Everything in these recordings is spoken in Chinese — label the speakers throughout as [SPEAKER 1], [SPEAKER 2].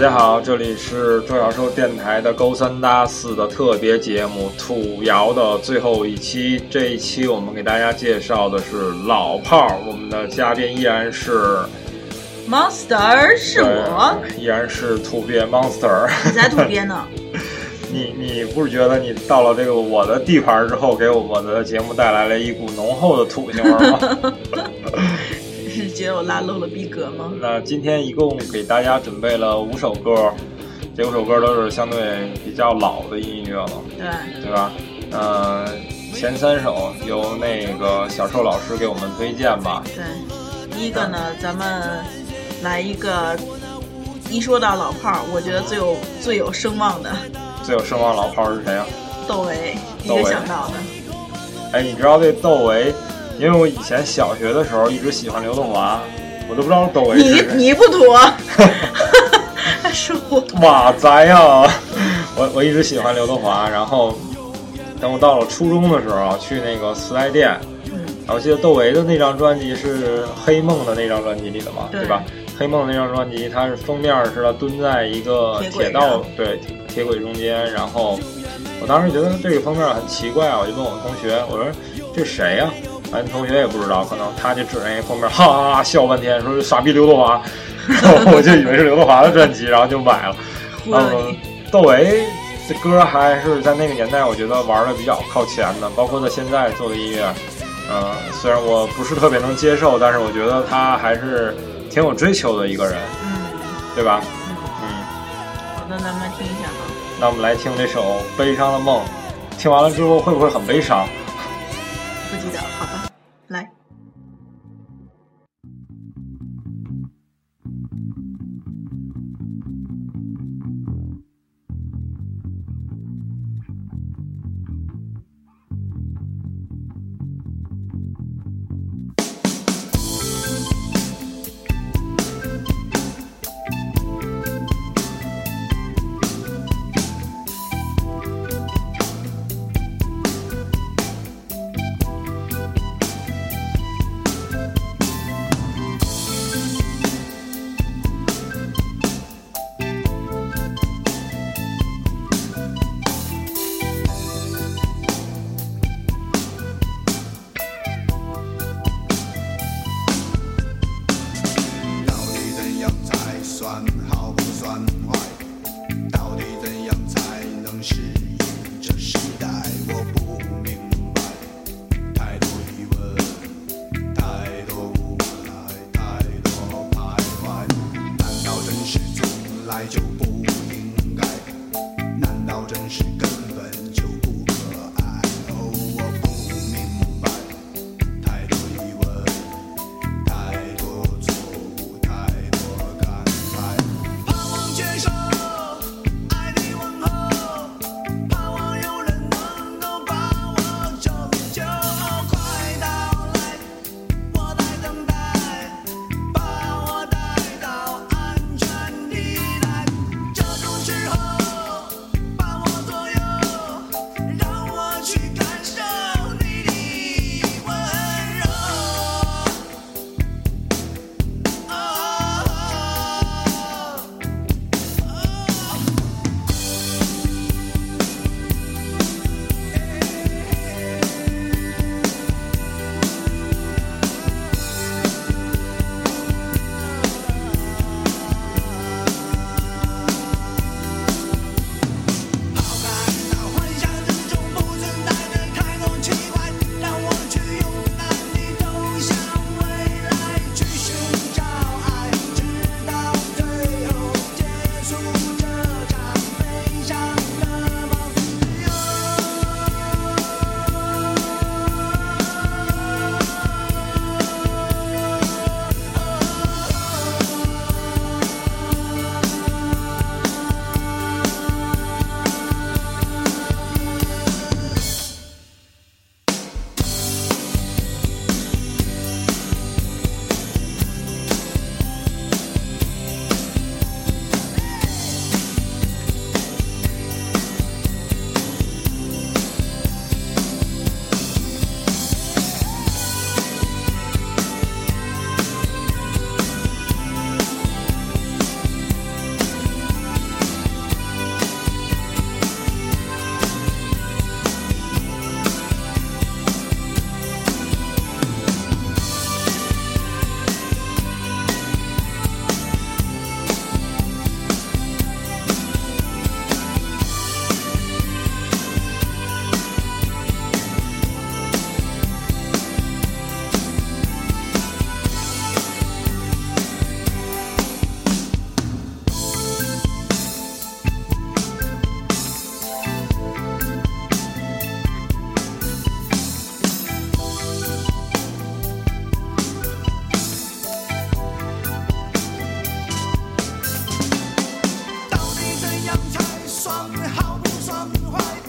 [SPEAKER 1] 大家好，这里是周小寿电台的勾三搭四的特别节目《土窑》的最后一期。这一期我们给大家介绍的是老炮儿，我们的嘉宾依然是
[SPEAKER 2] Monster 是我，
[SPEAKER 1] 依然是土鳖 Monster。
[SPEAKER 2] 你才土鳖呢。
[SPEAKER 1] 你你不是觉得你到了这个我的地盘之后，给我们的节目带来了一股浓厚的土腥味儿吗？
[SPEAKER 2] 是觉得我拉漏了逼格吗？
[SPEAKER 1] 那今天一共给大家准备了五首歌，这五首歌都是相对比较老的音乐了，
[SPEAKER 2] 对，
[SPEAKER 1] 对吧？呃，前三首由那个小寿老师给我们推荐吧。
[SPEAKER 2] 对，第一个呢，咱们来一个，一说到老炮儿，我觉得最有最有声望的
[SPEAKER 1] 最有声望老炮儿是谁啊？
[SPEAKER 2] 窦唯，第
[SPEAKER 1] 窦唯
[SPEAKER 2] 一个想到的。
[SPEAKER 1] 哎，你知道这窦唯？因为我以前小学的时候一直喜欢刘德华，我都不知道窦唯是
[SPEAKER 2] 你
[SPEAKER 1] 谁。
[SPEAKER 2] 你不妥，还说我
[SPEAKER 1] 哇塞呀！我我一直喜欢刘德华，然后等我到了初中的时候，去那个磁带店，
[SPEAKER 2] 嗯
[SPEAKER 1] 然后我记得窦唯的那张专辑是《黑梦》的那张专辑里的嘛，
[SPEAKER 2] 对
[SPEAKER 1] 对吧？黑梦那张专辑，它是封面是他蹲在一个
[SPEAKER 2] 铁
[SPEAKER 1] 道对铁铁轨中间，然后我当时觉得这个封面很奇怪啊，我就问我同学，我说这谁呀、俺同学也不知道，可能他就指着那个封面，哈哈哈笑半天，说傻逼刘德华，然后我就以为是刘德华的专辑，然后就买了。嗯。，窦唯这歌还是在那个年代，我觉得玩的比较靠前的，包括他现在做的音乐，呃，虽然我不是特别能接受，但是我觉得他还是挺有追求的一个人，
[SPEAKER 2] 嗯
[SPEAKER 1] 对吧？
[SPEAKER 2] 嗯，
[SPEAKER 1] 嗯，
[SPEAKER 2] 好的，咱们听一下吧。
[SPEAKER 1] 那我们来听这首《悲伤的梦》，听完了之后会不会很悲伤？
[SPEAKER 3] 算好不算坏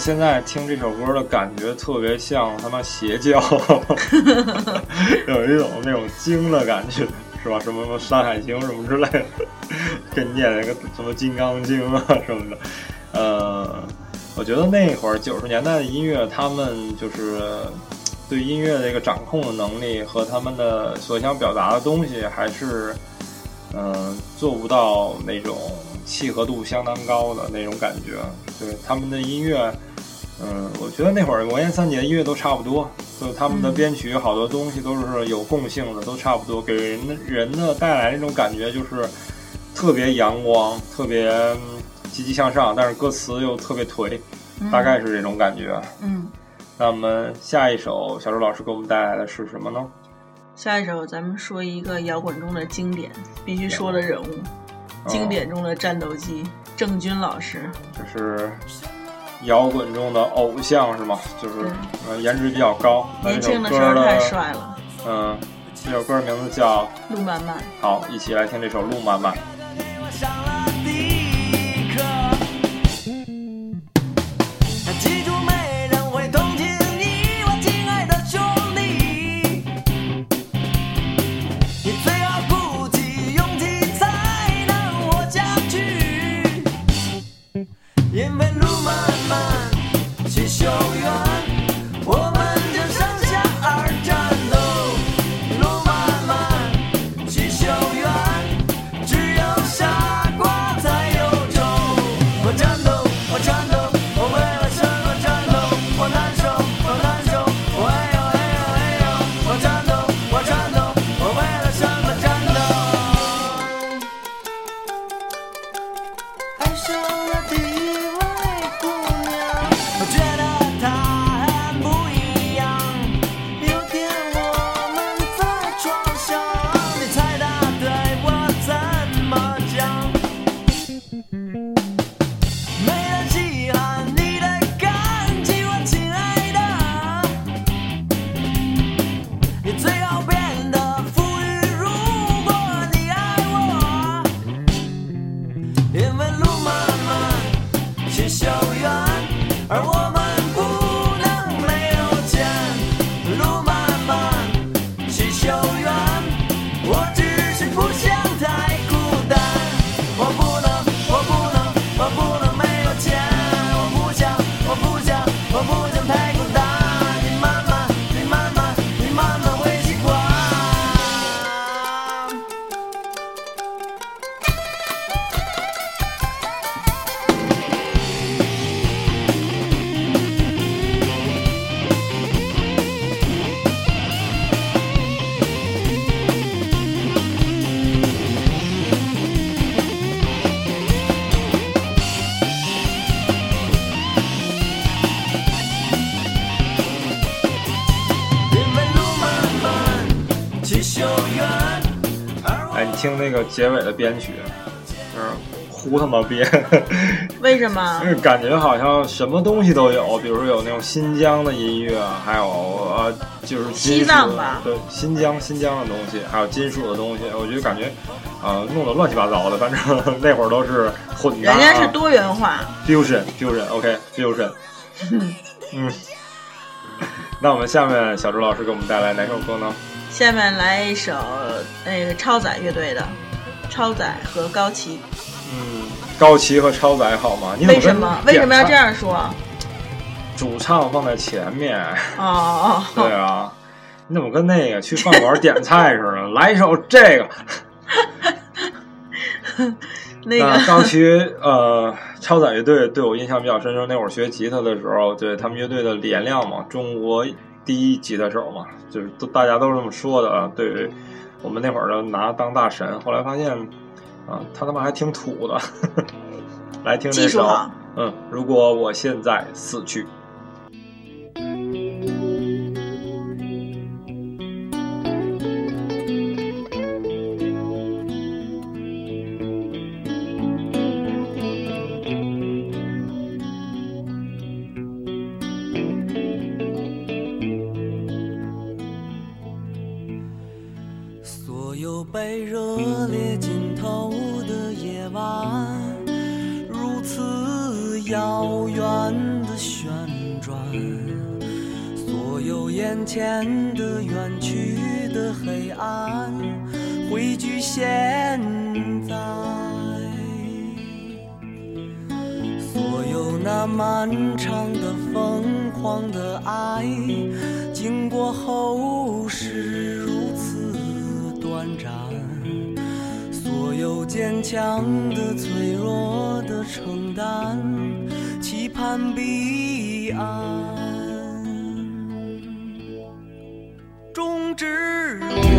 [SPEAKER 1] 现在听这首歌的感觉特别像他妈邪教，有一种那种经的感觉，是吧？什么什么《山海经》什么之类的，跟你念那个什么《金刚经》啊什么的。呃，我觉得那会儿九十年代的音乐，他们就是对音乐的一个掌控的能力和他们的所想表达的东西，还是嗯、呃做不到那种契合度相当高的那种感觉。对他们的音乐，嗯，我觉得那会儿魔岩三杰音乐都差不多，就他们的
[SPEAKER 2] 嗯
[SPEAKER 1] 编曲好多东西都是有共性的，都差不多，给人的人的带来那种感觉就是特别阳光，特别嗯积极向上，但是歌词又特别颓，
[SPEAKER 2] 嗯
[SPEAKER 1] 大概是这种感觉。
[SPEAKER 2] 嗯，
[SPEAKER 1] 那我们下一首小周老师给我们带来的是什么呢？
[SPEAKER 2] 下一首咱们说一个摇滚中的经典，必须说的人物，经典中的战斗机，郑钧老师。
[SPEAKER 1] 这是摇滚中的偶像是吗？就是
[SPEAKER 2] 对
[SPEAKER 1] 呃颜值比较高，那
[SPEAKER 2] 年
[SPEAKER 1] 这首歌
[SPEAKER 2] 轻的时候太帅了，
[SPEAKER 1] 嗯，这首歌名字叫
[SPEAKER 2] 路漫漫。
[SPEAKER 1] 好，一起来听这首《路漫漫》。听那个结尾的编曲，就是，胡他妈编，
[SPEAKER 2] 为什么？
[SPEAKER 1] 就是感觉好像什么东西都有，比如说有那种新疆的音乐，还有呃，就是金
[SPEAKER 2] 西藏吧。
[SPEAKER 1] 对，新疆新疆的东西，还有金属的东西，我就感觉呃弄得乱七八糟的，反正那会儿都是混搭、啊，
[SPEAKER 2] 人家是多元化
[SPEAKER 1] ，fusion fusion OK fusion，嗯，那我们下面小周老师给我们带来哪首歌呢？
[SPEAKER 2] 下面来一首那个超载乐队的《超载和高旗
[SPEAKER 1] 嗯，高旗和超载好吗？你》，怎么
[SPEAKER 2] 为什么？为什么要这？样说？
[SPEAKER 1] 主唱放在前面，
[SPEAKER 2] 哦哦
[SPEAKER 1] 对啊，你怎么跟那个去饭馆点菜似的？来一首这个。
[SPEAKER 2] 那个
[SPEAKER 1] 高旗呃，超载乐队对我印象比较深，就是那会儿学吉他的时候，对他们乐队的李延亮嘛，中国第一吉他手嘛，就是都大家都是这么说的啊。对我们那会儿都拿当大神，后来发现啊，他他妈还挺土的。来听这首嗯，如果我现在死去。
[SPEAKER 4] 遥远的旋转，所有眼前的远去的黑暗汇聚现在，所有那漫长的疯狂的爱，经过后是如此短暂。所有坚强的、脆弱的承担，期盼彼岸。终止我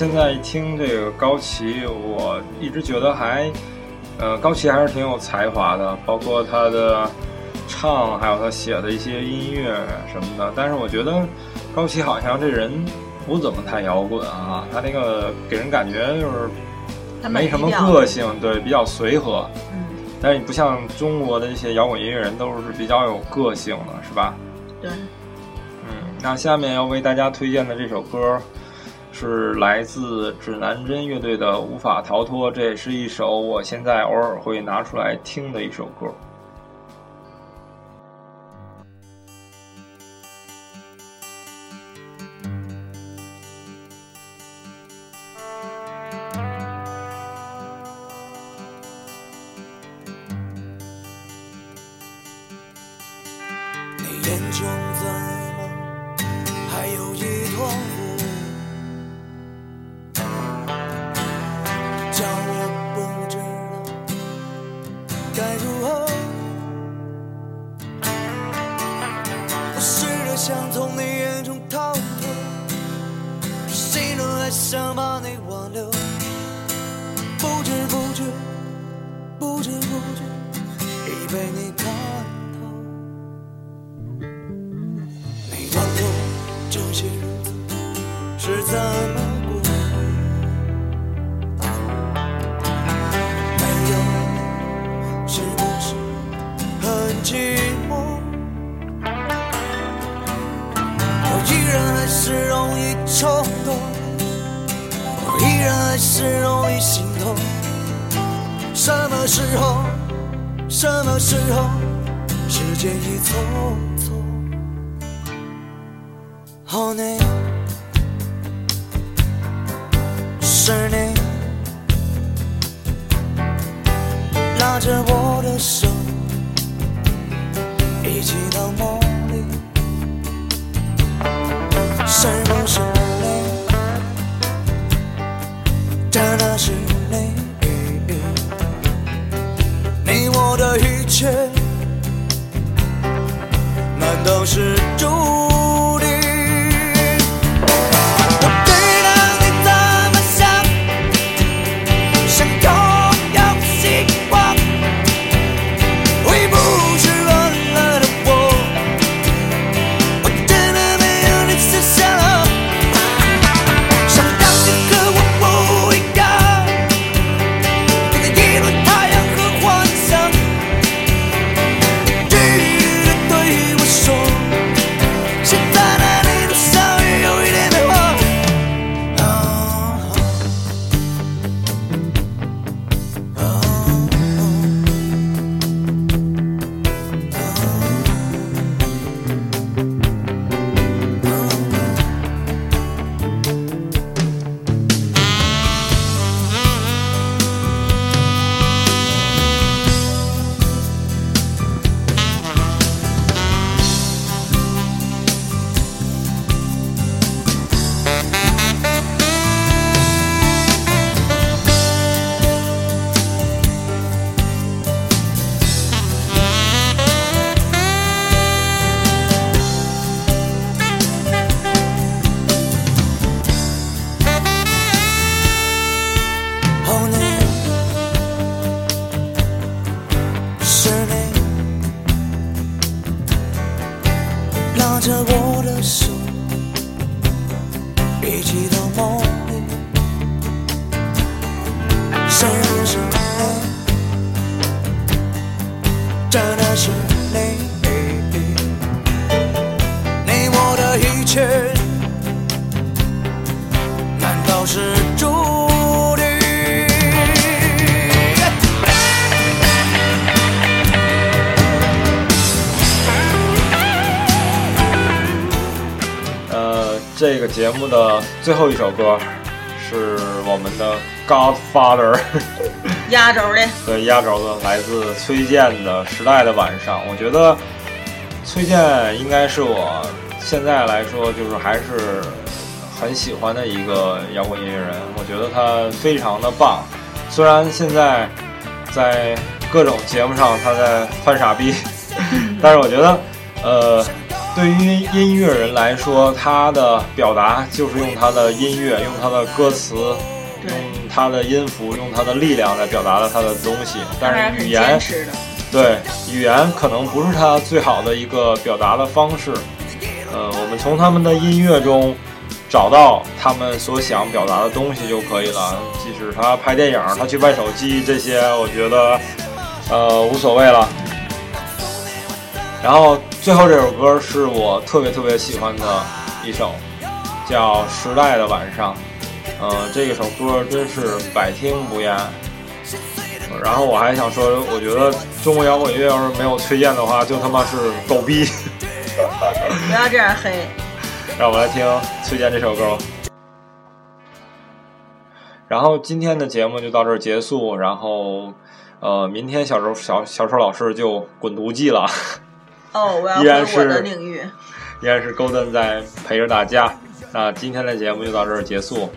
[SPEAKER 4] 现在一
[SPEAKER 1] 听这个高旗，我一直觉得还，呃，高旗还是挺有才华的，包括他的唱，还有他写的一些音乐什么的。但是我觉得高旗好像这人不怎么太摇滚啊，他那个给人感觉就是没什么个性，对，比较随和。
[SPEAKER 2] 嗯，
[SPEAKER 1] 但是你不像中国的一些摇滚音乐人，都是比较有个性的，是吧？
[SPEAKER 2] 对，
[SPEAKER 1] 嗯，那下面要为大家推荐的这首歌是来自指南针乐队的《无法逃脱》，这也是一首我现在偶尔会拿出来听的一首歌。
[SPEAKER 5] 想从你眼中逃脱，谁能还想把你挽留？不知不觉，不知不觉，已被你看匆匆。哦，你是你拉着我牵着我的手，一起到梦里，是不是爱？真的是你？你我的一切，
[SPEAKER 1] 这个节目的最后一首歌是我们的 Godfather
[SPEAKER 2] 压轴的，
[SPEAKER 1] 对压轴的，来自崔健的《时代的晚上》。我觉得崔健应该是我现在来说就是还是很喜欢的一个摇滚音乐人。我觉得他非常的棒，虽然现在在各种节目上他在犯傻逼，但是我觉得，呃，对于音乐人来说，他的表达就是用他的音乐，用他的歌词，用他的音符，用他的力量来表达了他的东西。但
[SPEAKER 2] 是
[SPEAKER 1] 语言。对，语言可能不是他最好的一个表达的方式。呃，我们从他们的音乐中找到他们所想表达的东西就可以了。即使他拍电影，他去卖手机这些，我觉得呃无所谓了。然后最后这首歌是我特别特别喜欢的一首，叫《时代的晚上》。呃，这首歌真是百听不厌。然后我还想说，我觉得中国摇滚乐要是没有崔健的话，就他妈是狗逼。
[SPEAKER 2] 不要这样黑。
[SPEAKER 1] 让我们来听崔健这首歌。然后今天的节目就到这儿结束，然后呃，明天小周小小丑老师就滚犊记了。
[SPEAKER 2] 哦，我要
[SPEAKER 1] 依然
[SPEAKER 2] 是的领域，
[SPEAKER 1] 依然是 Golden 在陪着大家。那今天的节目就到这儿结束。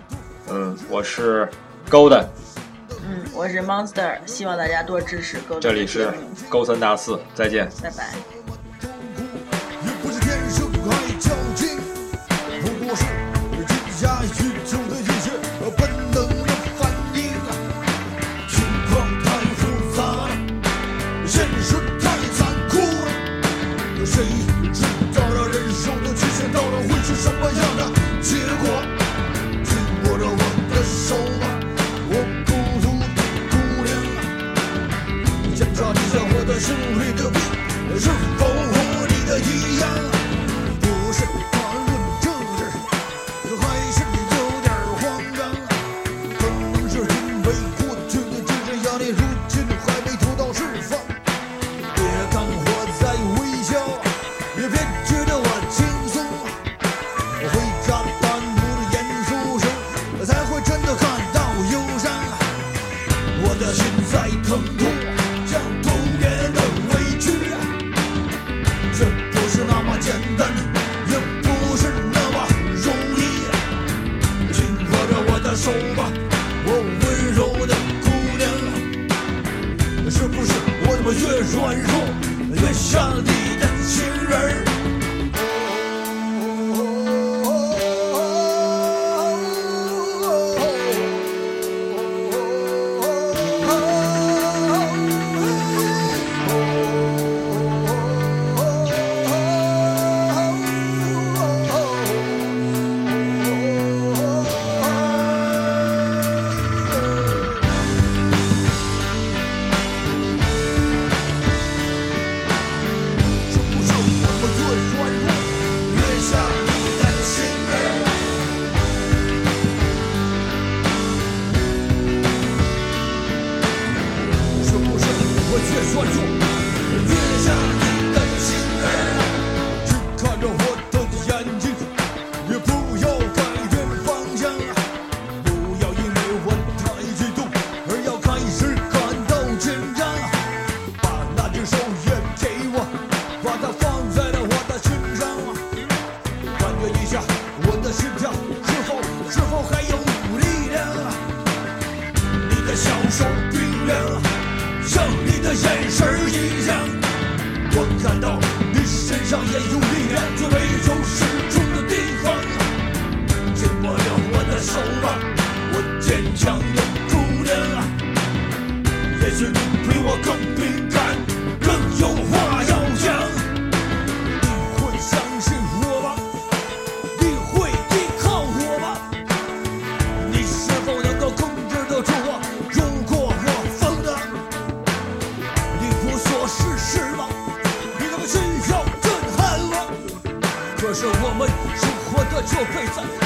[SPEAKER 1] 嗯，我是 Golden。
[SPEAKER 2] 嗯，我是 Monster，希望大家多支持 Golden。
[SPEAKER 1] 这里是 Golden 大四，再见，
[SPEAKER 2] 拜拜。
[SPEAKER 3] 生利的我是否和你的一样？的眼神一样，我感到你身上也有力量，却没有使出的地方。紧握了我的手吧，我坚强的姑娘，也许你比我更。做会绽。